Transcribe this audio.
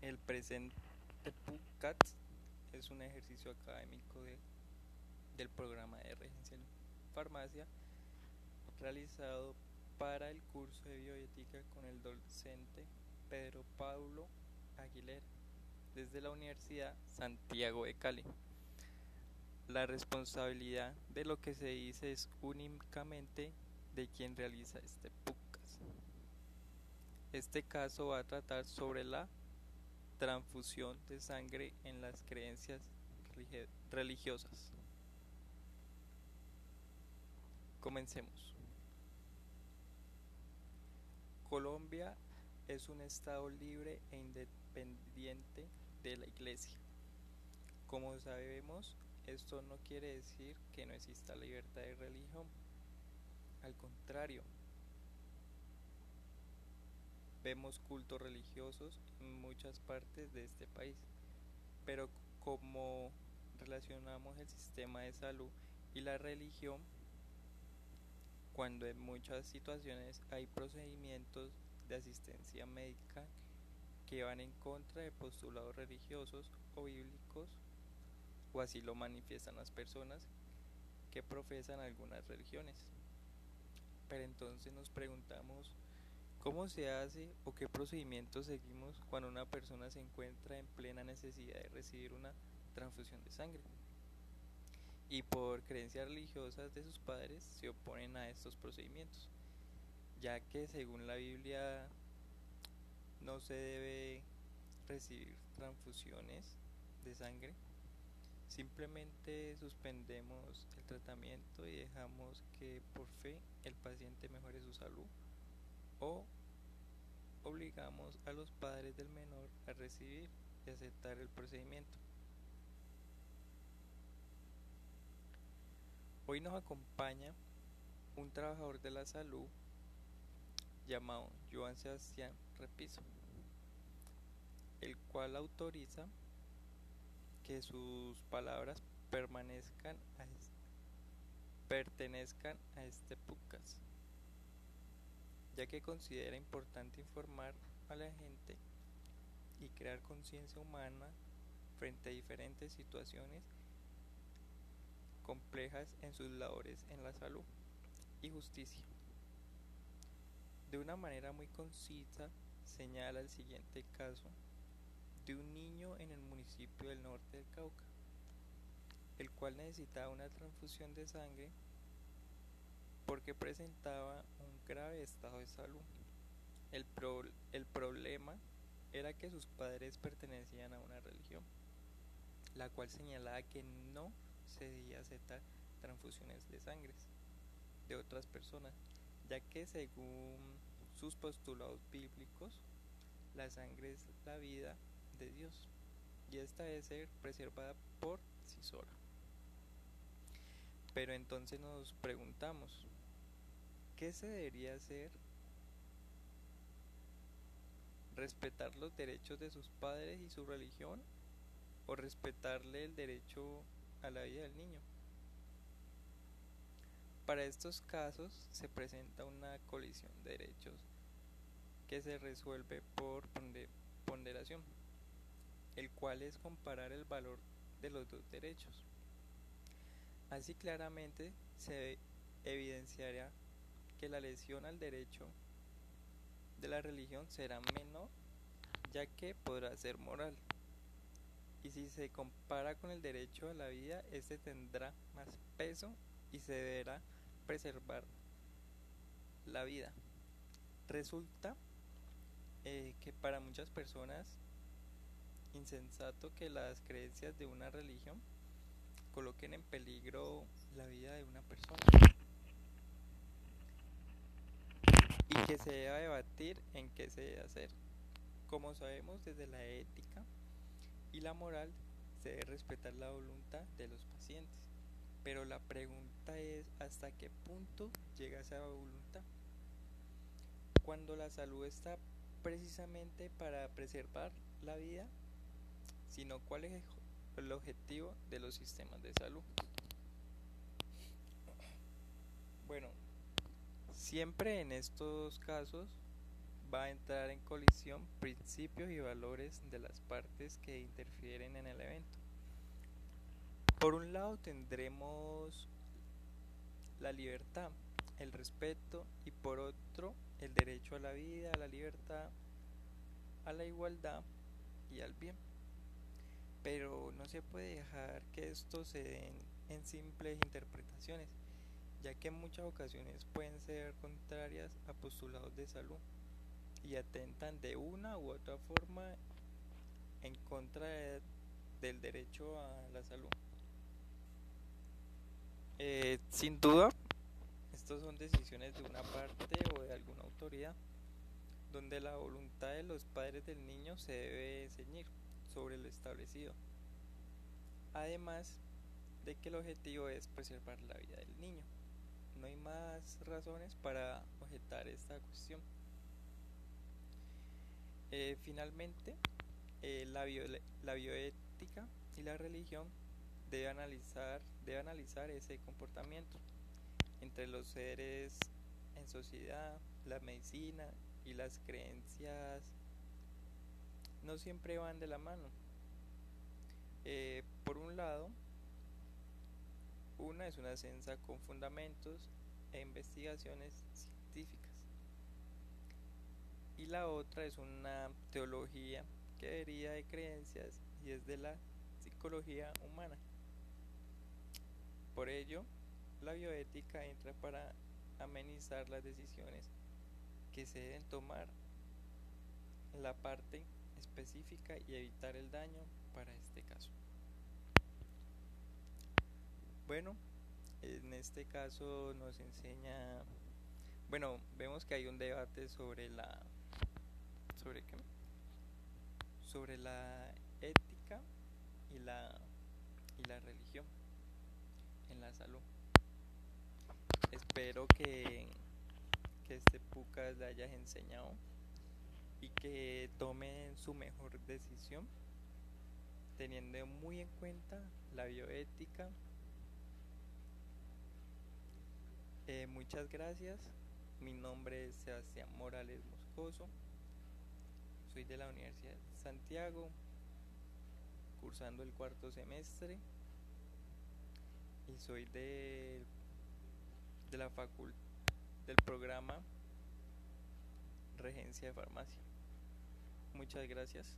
El presente PUCAT es un ejercicio académico de, del programa de regencia en farmacia realizado para el curso de bioética con el docente Pedro Paulo Aguilera desde la Universidad Santiago de Cali. La responsabilidad de lo que se dice es únicamente de quien realiza este PUCAS. Este caso va a tratar sobre la transfusión de sangre en las creencias religiosas. Comencemos. Colombia es un estado libre e independiente de la iglesia. Como sabemos, esto no quiere decir que no exista libertad de religión. Al contrario, vemos cultos religiosos en muchas partes de este país, pero como relacionamos el sistema de salud y la religión, cuando en muchas situaciones hay procedimientos de asistencia médica que van en contra de postulados religiosos o bíblicos, o así lo manifiestan las personas que profesan algunas religiones. Pero entonces nos preguntamos cómo se hace o qué procedimientos seguimos cuando una persona se encuentra en plena necesidad de recibir una transfusión de sangre. Y por creencias religiosas de sus padres se oponen a estos procedimientos, ya que según la Biblia no se debe recibir transfusiones de sangre Simplemente suspendemos el tratamiento y dejamos que por fe el paciente mejore su salud o obligamos a los padres del menor a recibir y aceptar el procedimiento. Hoy nos acompaña un trabajador de la salud llamado Joan Sebastián Repiso, el cual autoriza que sus palabras permanezcan pertenezcan a este podcast, ya que considera importante informar a la gente y crear conciencia humana frente a diferentes situaciones complejas en sus labores en la salud y justicia. De una manera muy concisa señala el siguiente caso de un niño en el municipio del norte del Cauca, el cual necesitaba una transfusión de sangre porque presentaba un grave estado de salud. El, el problema era que sus padres pertenecían a una religión, la cual señalaba que no se debía aceptar transfusiones de sangre de otras personas, ya que según sus postulados bíblicos, la sangre es la vida de Dios y esta debe ser preservada por sí sola. Pero entonces nos preguntamos, ¿qué se debería hacer? ¿Respetar los derechos de sus padres y su religión? ¿O respetarle el derecho a la vida del niño? Para estos casos se presenta una colisión de derechos que se resuelve por ponderación el cual es comparar el valor de los dos derechos. Así claramente se evidenciará que la lesión al derecho de la religión será menor ya que podrá ser moral. Y si se compara con el derecho a la vida, este tendrá más peso y se deberá preservar la vida. Resulta eh, que para muchas personas insensato que las creencias de una religión coloquen en peligro la vida de una persona y que se deba debatir en qué se debe hacer. Como sabemos desde la ética y la moral se debe respetar la voluntad de los pacientes, pero la pregunta es hasta qué punto llega esa voluntad. Cuando la salud está precisamente para preservar la vida sino cuál es el objetivo de los sistemas de salud. Bueno, siempre en estos casos va a entrar en colisión principios y valores de las partes que interfieren en el evento. Por un lado tendremos la libertad, el respeto y por otro el derecho a la vida, a la libertad, a la igualdad y al bien. Pero no se puede dejar que esto se den en simples interpretaciones, ya que en muchas ocasiones pueden ser contrarias a postulados de salud y atentan de una u otra forma en contra del derecho a la salud. Eh, sin duda, estas son decisiones de una parte o de alguna autoridad, donde la voluntad de los padres del niño se debe ceñir sobre lo establecido. Además de que el objetivo es preservar la vida del niño. No hay más razones para objetar esta cuestión. Eh, finalmente, eh, la, la bioética y la religión debe analizar, debe analizar ese comportamiento entre los seres en sociedad, la medicina y las creencias no siempre van de la mano. Eh, por un lado, una es una ciencia con fundamentos e investigaciones científicas y la otra es una teología que deriva de creencias y es de la psicología humana. Por ello, la bioética entra para amenizar las decisiones que se deben tomar la parte específica y evitar el daño para este caso. Bueno, en este caso nos enseña, bueno, vemos que hay un debate sobre la, sobre qué, sobre la ética y la y la religión en la salud. Espero que, que este PUCAS le hayas enseñado y que tomen su mejor decisión teniendo muy en cuenta la bioética. Eh, muchas gracias. Mi nombre es Sebastián Morales Moscoso. Soy de la Universidad de Santiago, cursando el cuarto semestre y soy de, de la facultad del programa Regencia de Farmacia. Muchas gracias.